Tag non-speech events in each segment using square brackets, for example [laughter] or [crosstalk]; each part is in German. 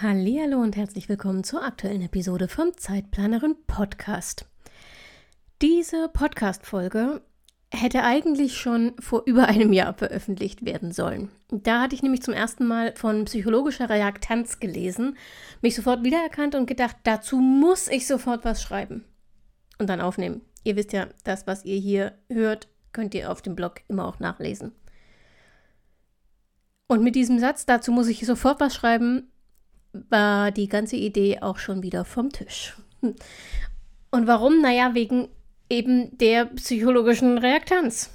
Hallo und herzlich willkommen zur aktuellen Episode vom Zeitplanerin Podcast. Diese Podcast Folge hätte eigentlich schon vor über einem Jahr veröffentlicht werden sollen. Da hatte ich nämlich zum ersten Mal von psychologischer Reaktanz gelesen, mich sofort wiedererkannt und gedacht, dazu muss ich sofort was schreiben und dann aufnehmen. Ihr wisst ja, das, was ihr hier hört, könnt ihr auf dem Blog immer auch nachlesen. Und mit diesem Satz, dazu muss ich sofort was schreiben, war die ganze Idee auch schon wieder vom Tisch. Und warum? Naja, wegen eben der psychologischen Reaktanz.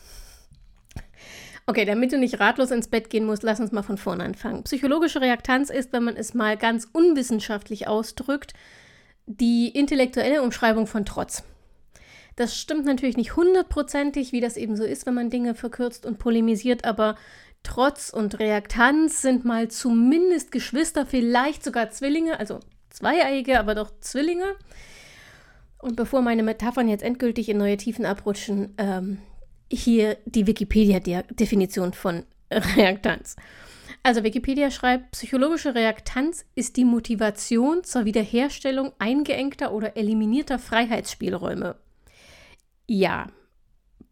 Okay, damit du nicht ratlos ins Bett gehen musst, lass uns mal von vorne anfangen. Psychologische Reaktanz ist, wenn man es mal ganz unwissenschaftlich ausdrückt, die intellektuelle Umschreibung von Trotz. Das stimmt natürlich nicht hundertprozentig, wie das eben so ist, wenn man Dinge verkürzt und polemisiert, aber Trotz und Reaktanz sind mal zumindest Geschwister, vielleicht sogar Zwillinge, also zweieiige, aber doch Zwillinge. Und bevor meine Metaphern jetzt endgültig in neue Tiefen abrutschen, ähm, hier die Wikipedia-Definition von Reaktanz. Also Wikipedia schreibt, psychologische Reaktanz ist die Motivation zur Wiederherstellung eingeengter oder eliminierter Freiheitsspielräume. Ja,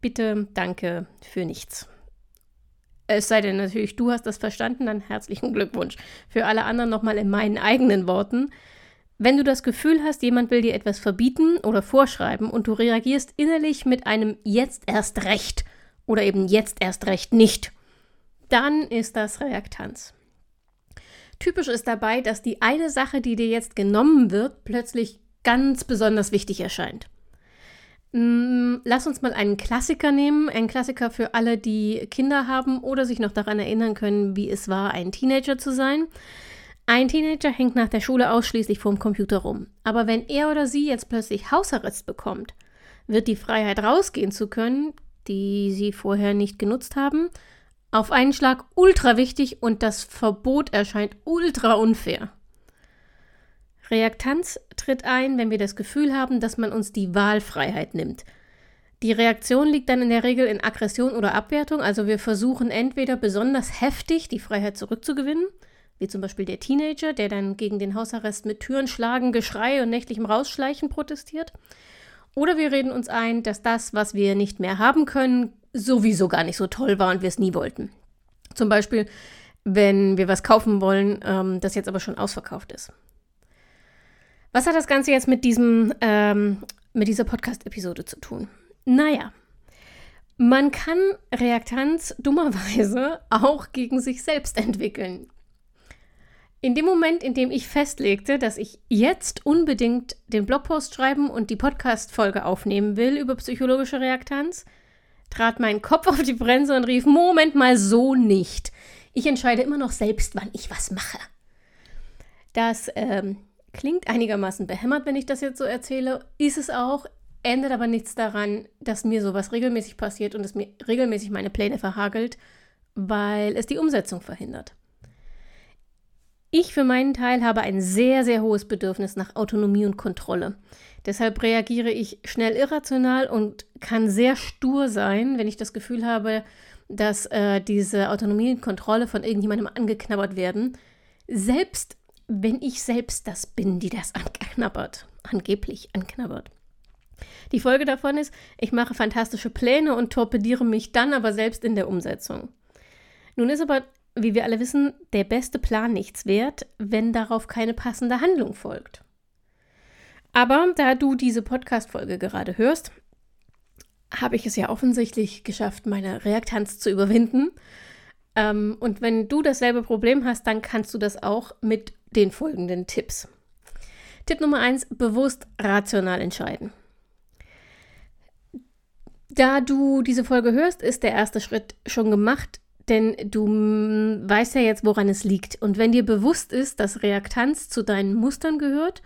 bitte danke für nichts. Es sei denn natürlich, du hast das verstanden, dann herzlichen Glückwunsch. Für alle anderen nochmal in meinen eigenen Worten. Wenn du das Gefühl hast, jemand will dir etwas verbieten oder vorschreiben und du reagierst innerlich mit einem jetzt erst recht oder eben jetzt erst recht nicht, dann ist das Reaktanz. Typisch ist dabei, dass die eine Sache, die dir jetzt genommen wird, plötzlich ganz besonders wichtig erscheint. Mm, lass uns mal einen Klassiker nehmen, einen Klassiker für alle, die Kinder haben oder sich noch daran erinnern können, wie es war, ein Teenager zu sein. Ein Teenager hängt nach der Schule ausschließlich vorm Computer rum. Aber wenn er oder sie jetzt plötzlich Hausarrest bekommt, wird die Freiheit rausgehen zu können, die sie vorher nicht genutzt haben, auf einen Schlag ultra wichtig und das Verbot erscheint ultra unfair. Reaktanz tritt ein, wenn wir das Gefühl haben, dass man uns die Wahlfreiheit nimmt. Die Reaktion liegt dann in der Regel in Aggression oder Abwertung, also wir versuchen entweder besonders heftig die Freiheit zurückzugewinnen, wie zum Beispiel der Teenager, der dann gegen den Hausarrest mit Türen schlagen, Geschrei und nächtlichem Rausschleichen protestiert, oder wir reden uns ein, dass das, was wir nicht mehr haben können, sowieso gar nicht so toll war und wir es nie wollten. Zum Beispiel, wenn wir was kaufen wollen, ähm, das jetzt aber schon ausverkauft ist. Was hat das Ganze jetzt mit diesem, ähm, mit dieser Podcast-Episode zu tun? Naja, man kann Reaktanz dummerweise [laughs] auch gegen sich selbst entwickeln. In dem Moment, in dem ich festlegte, dass ich jetzt unbedingt den Blogpost schreiben und die Podcast-Folge aufnehmen will über psychologische Reaktanz, trat mein Kopf auf die Bremse und rief: Moment mal, so nicht. Ich entscheide immer noch selbst, wann ich was mache. Das ähm, Klingt einigermaßen behämmert, wenn ich das jetzt so erzähle. Ist es auch, ändert aber nichts daran, dass mir sowas regelmäßig passiert und es mir regelmäßig meine Pläne verhagelt, weil es die Umsetzung verhindert. Ich für meinen Teil habe ein sehr, sehr hohes Bedürfnis nach Autonomie und Kontrolle. Deshalb reagiere ich schnell irrational und kann sehr stur sein, wenn ich das Gefühl habe, dass äh, diese Autonomie und Kontrolle von irgendjemandem angeknabbert werden. Selbst wenn ich selbst das bin, die das anknabbert, angeblich anknabbert. Die Folge davon ist, ich mache fantastische Pläne und torpediere mich dann aber selbst in der Umsetzung. Nun ist aber, wie wir alle wissen, der beste Plan nichts wert, wenn darauf keine passende Handlung folgt. Aber da du diese Podcast-Folge gerade hörst, habe ich es ja offensichtlich geschafft, meine Reaktanz zu überwinden. Ähm, und wenn du dasselbe Problem hast, dann kannst du das auch mit den folgenden Tipps. Tipp Nummer eins: bewusst rational entscheiden. Da du diese Folge hörst, ist der erste Schritt schon gemacht, Denn du weißt ja jetzt, woran es liegt. Und wenn dir bewusst ist, dass Reaktanz zu deinen Mustern gehört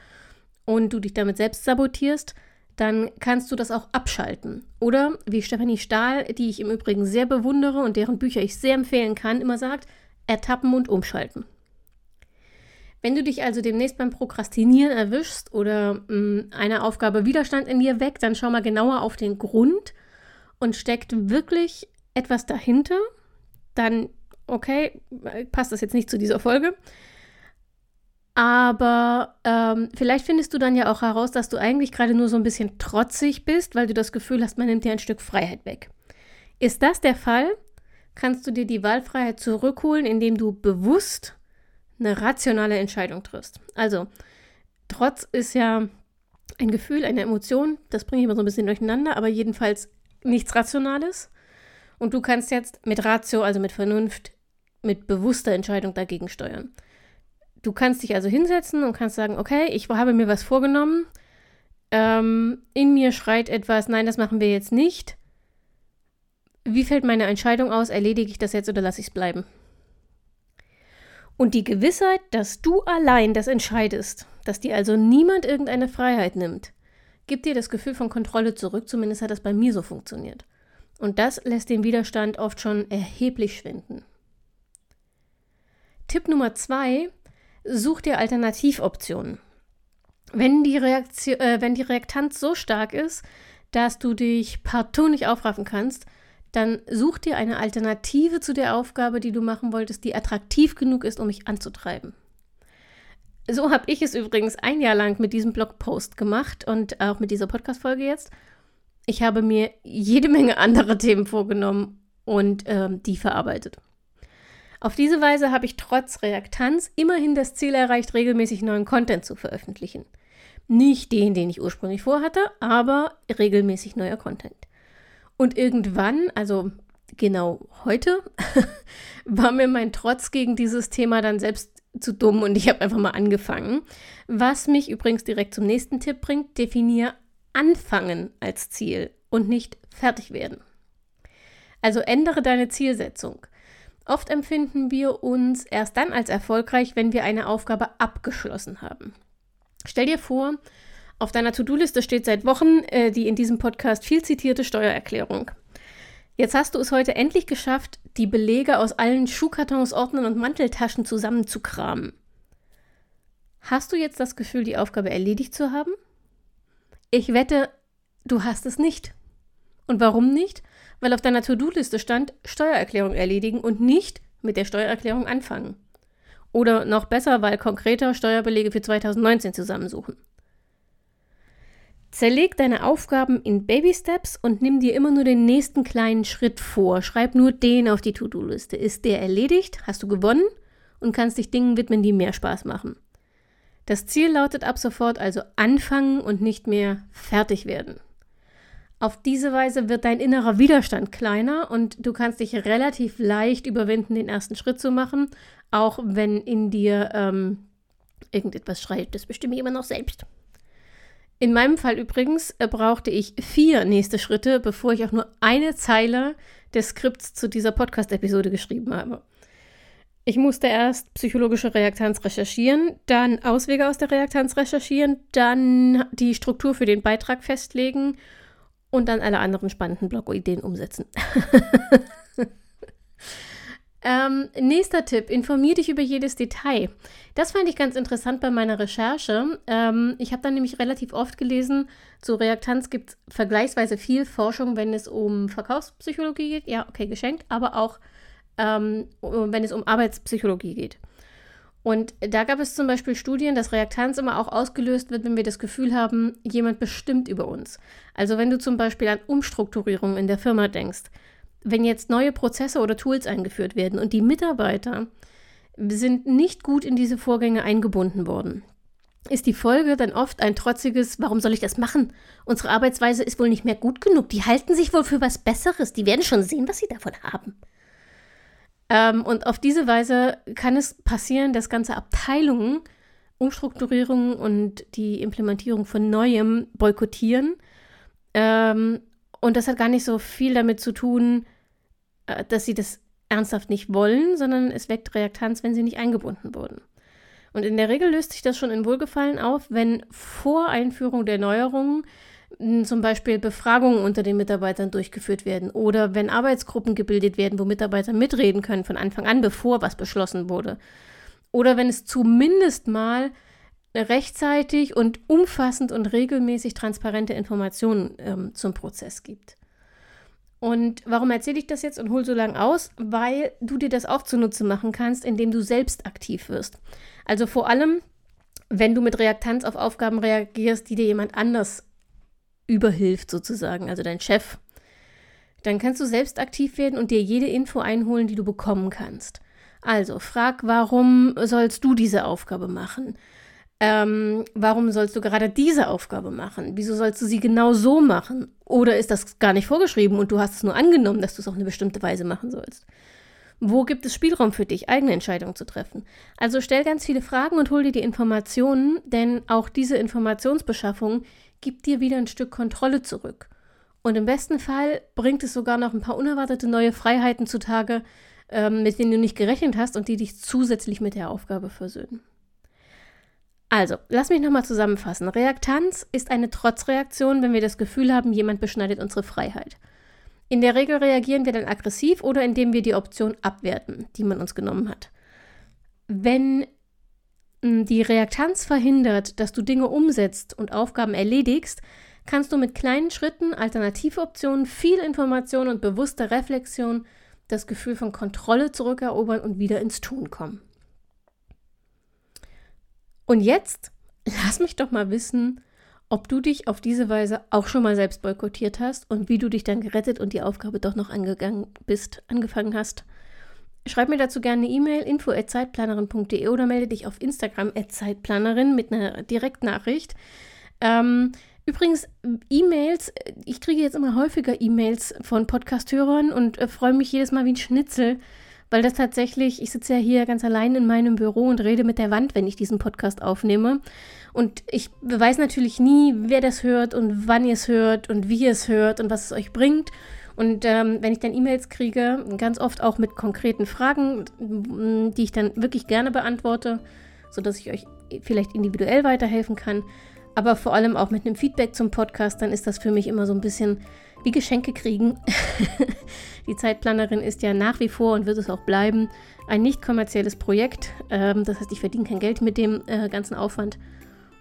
und du dich damit selbst sabotierst, dann kannst du das auch abschalten. Oder wie Stefanie Stahl, die ich im Übrigen sehr bewundere und deren Bücher ich sehr empfehlen kann, immer sagt, ertappen und umschalten. Wenn du dich also demnächst beim Prokrastinieren erwischst oder mh, mm, eine Aufgabe Widerstand in dir weckt, dann schau mal genauer auf den Grund und steckt wirklich etwas dahinter, dann okay, passt das jetzt nicht zu dieser Folge. Aber ähm, vielleicht findest du dann ja auch heraus, dass du eigentlich gerade nur so ein bisschen trotzig bist, weil du das Gefühl hast, man nimmt dir ein Stück Freiheit weg. Ist das der Fall, kannst du dir die Wahlfreiheit zurückholen, indem du bewusst eine rationale Entscheidung triffst. Also, Trotz ist ja ein Gefühl, eine Emotion, das bringe ich immer so ein bisschen durcheinander, aber jedenfalls nichts Rationales. Und du kannst jetzt mit Ratio, also mit Vernunft, mit bewusster Entscheidung dagegen steuern. Du kannst dich also hinsetzen und kannst sagen, okay, ich habe mir was vorgenommen, ähm, in mir schreit etwas, nein, das machen wir jetzt nicht. Wie fällt meine Entscheidung aus? Erledige ich das jetzt oder lasse ich es bleiben? Und die Gewissheit, dass du allein das entscheidest, dass dir also niemand irgendeine Freiheit nimmt, gibt dir das Gefühl von Kontrolle zurück, zumindest hat das bei mir so funktioniert. Und das lässt den Widerstand oft schon erheblich schwinden. Tipp Nummer zwei, such dir Alternativoptionen. Wenn die, Reaktion, äh, wenn die Reaktanz so stark ist, dass du dich partout nicht aufraffen kannst, dann such dir eine Alternative zu der Aufgabe, die du machen wolltest, die attraktiv genug ist, um mich anzutreiben. So habe ich es übrigens ein Jahr lang mit diesem Blogpost gemacht und auch mit dieser Podcast-Folge jetzt. Ich habe mir jede Menge andere Themen vorgenommen und ähm, die verarbeitet. Auf diese Weise habe ich trotz Reaktanz immerhin das Ziel erreicht, regelmäßig neuen Content zu veröffentlichen. Nicht den, den ich ursprünglich vorhatte, aber regelmäßig neuer Content. Und irgendwann, also genau heute, [laughs] war mir mein Trotz gegen dieses Thema dann selbst zu dumm und ich habe einfach mal angefangen. Was mich übrigens direkt zum nächsten Tipp bringt, definiere anfangen als Ziel und nicht fertig werden. Also ändere deine Zielsetzung. Oft empfinden wir uns erst dann als erfolgreich, wenn wir eine Aufgabe abgeschlossen haben. Stell dir vor, auf deiner To-Do-Liste steht seit Wochen äh, die in diesem Podcast viel zitierte Steuererklärung. Jetzt hast du es heute endlich geschafft, die Belege aus allen Schuhkartons, Ordnern und Manteltaschen zusammenzukramen. Hast du jetzt das Gefühl, die Aufgabe erledigt zu haben? Ich wette, du hast es nicht. Und warum nicht? Weil auf deiner To-Do-Liste stand Steuererklärung erledigen und nicht mit der Steuererklärung anfangen. Oder noch besser, weil konkreter Steuerbelege für 2019 zusammensuchen. Zerleg deine Aufgaben in Baby Steps und nimm dir immer nur den nächsten kleinen Schritt vor. Schreib nur den auf die To-Do-Liste. Ist der erledigt, hast du gewonnen und kannst dich Dingen widmen, die mehr Spaß machen. Das Ziel lautet ab sofort also anfangen und nicht mehr fertig werden. Auf diese Weise wird dein innerer Widerstand kleiner und du kannst dich relativ leicht überwinden, den ersten Schritt zu machen, auch wenn in dir ähm, irgendetwas schreit. Das bestimme ich immer noch selbst. In meinem Fall übrigens äh, brauchte ich vier nächste Schritte, bevor ich auch nur eine Zeile des Skripts zu dieser Podcast-Episode geschrieben habe. Ich musste erst psychologische Reaktanz recherchieren, dann Auswege aus der Reaktanz recherchieren, dann die Struktur für den Beitrag festlegen und dann alle anderen spannenden Blog-Ideen umsetzen. [laughs] Ähm, nächster Tipp, informier dich über jedes Detail. Das fand ich ganz interessant bei meiner Recherche. Ähm, ich habe dann nämlich relativ oft gelesen, zu Reaktanz gibt es vergleichsweise viel Forschung, wenn es um Verkaufspsychologie geht. Ja, okay, geschenkt, aber auch ähm, wenn es um Arbeitspsychologie geht. Und da gab es zum Beispiel Studien, dass Reaktanz immer auch ausgelöst wird, wenn wir das Gefühl haben, jemand bestimmt über uns. Also wenn du zum Beispiel an Umstrukturierung in der Firma denkst wenn jetzt neue Prozesse oder Tools eingeführt werden und die Mitarbeiter sind nicht gut in diese Vorgänge eingebunden worden, ist die Folge dann oft ein trotziges, warum soll ich das machen? Unsere Arbeitsweise ist wohl nicht mehr gut genug. Die halten sich wohl für was Besseres. Die werden schon sehen, was sie davon haben. Ähm, und auf diese Weise kann es passieren, dass ganze Abteilungen Umstrukturierungen und die Implementierung von Neuem boykottieren. Ähm, und das hat gar nicht so viel damit zu tun, äh, dass sie das ernsthaft nicht wollen, sondern es weckt Reaktanz, wenn sie nicht eingebunden wurden. Und in der Regel löst sich das schon in Wohlgefallen auf, wenn vor Einführung der Neuerungen zum Beispiel Befragungen unter den Mitarbeitern durchgeführt werden oder wenn Arbeitsgruppen gebildet werden, wo Mitarbeiter mitreden können von Anfang an, bevor was beschlossen wurde. Oder wenn es zumindest mal rechtzeitig und umfassend und regelmäßig transparente Informationen ähm, zum Prozess gibt. Und warum erzähle ich das jetzt und hole so lange aus? Weil du dir das auch zunutze machen kannst, indem du selbst aktiv wirst. Also vor allem, wenn du mit Reaktanz auf Aufgaben reagierst, die dir jemand anders überhilft, sozusagen, also dein Chef, dann kannst du selbst aktiv werden und dir jede Info einholen, die du bekommen kannst. Also frag, warum sollst du diese Aufgabe machen? Ähm, warum sollst du gerade diese Aufgabe machen? Wieso sollst du sie genau so machen? Oder ist das gar nicht vorgeschrieben und du hast es nur angenommen, dass du es auf eine bestimmte Weise machen sollst? Wo gibt es Spielraum für dich, eigene Entscheidungen zu treffen? Also stell ganz viele Fragen und hol dir die Informationen, denn auch diese Informationsbeschaffung gibt dir wieder ein Stück Kontrolle zurück. Und im besten Fall bringt es sogar noch ein paar unerwartete neue Freiheiten zutage, ähm, mit denen du nicht gerechnet hast und die dich zusätzlich mit der Aufgabe versöhnen. Also, lass mich nochmal zusammenfassen. Reaktanz ist eine Trotzreaktion, wenn wir das Gefühl haben, jemand beschneidet unsere Freiheit. In der Regel reagieren wir dann aggressiv oder indem wir die Option abwerten, die man uns genommen hat. Wenn hm, die Reaktanz verhindert, dass du Dinge umsetzt und Aufgaben erledigst, kannst du mit kleinen Schritten, Alternativoptionen, viel Information und bewusster Reflexion das Gefühl von Kontrolle zurückerobern und wieder ins Tun kommen. Und jetzt lass mich doch mal wissen, ob du dich auf diese Weise auch schon mal selbst boykottiert hast und wie du dich dann gerettet und die Aufgabe doch noch angegangen bist, angefangen hast. Schreib mir dazu gerne eine E-Mail info@zeitplanerin.de oder melde dich auf Instagram @zeitplanerin mit einer Direktnachricht. Ähm, übrigens E-Mails, ich kriege jetzt immer häufiger E-Mails von Podcast-Hörern und äh, freue mich jedes Mal wie ein Schnitzel, weil das tatsächlich, ich sitze ja hier ganz allein in meinem Büro und rede mit der Wand, wenn ich diesen Podcast aufnehme. Und ich weiß natürlich nie, wer das hört und wann ihr es hört und wie ihr es hört und was es euch bringt. Und ähm, wenn ich dann E-Mails kriege, ganz oft auch mit konkreten Fragen, die ich dann wirklich gerne beantworte, sodass ich euch vielleicht individuell weiterhelfen kann, aber vor allem auch mit einem Feedback zum Podcast, dann ist das für mich immer so ein bisschen wie Geschenke kriegen. [laughs] die Zeitplanerin ist ja nach wie vor und wird es auch bleiben ein nicht kommerzielles Projekt. Ähm, das heißt, ich verdiene kein Geld mit dem äh, ganzen Aufwand.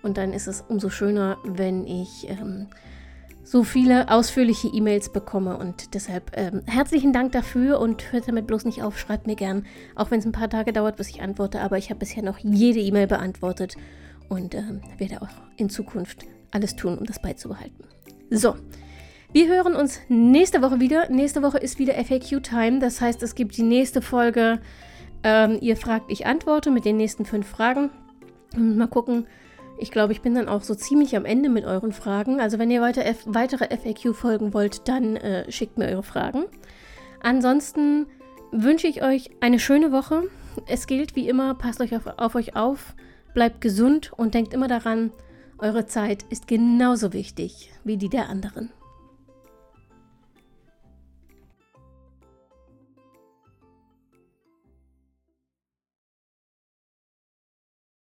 Und dann ist es umso schöner, wenn ich ähm, so viele ausführliche E-Mails bekomme. Und deshalb ähm, herzlichen Dank dafür und hört damit bloß nicht auf. Schreibt mir gern, auch wenn es ein paar Tage dauert, bis ich antworte. Aber ich habe bisher noch jede E-Mail beantwortet und ähm, werde auch in Zukunft alles tun, um das beizubehalten. So, wir hören uns nächste Woche wieder. Nächste Woche ist wieder FAQ-Time. Das heißt, es gibt die nächste Folge. Ähm, ihr fragt, ich antworte mit den nächsten fünf Fragen. Und mal gucken. Ich glaube, ich bin dann auch so ziemlich am Ende mit euren Fragen. Also wenn ihr weiter F weitere FAQ folgen wollt, dann äh, schickt mir eure Fragen. Ansonsten wünsche ich euch eine schöne Woche. Es gilt wie immer, passt euch auf, auf euch auf, bleibt gesund und denkt immer daran, eure Zeit ist genauso wichtig wie die der anderen.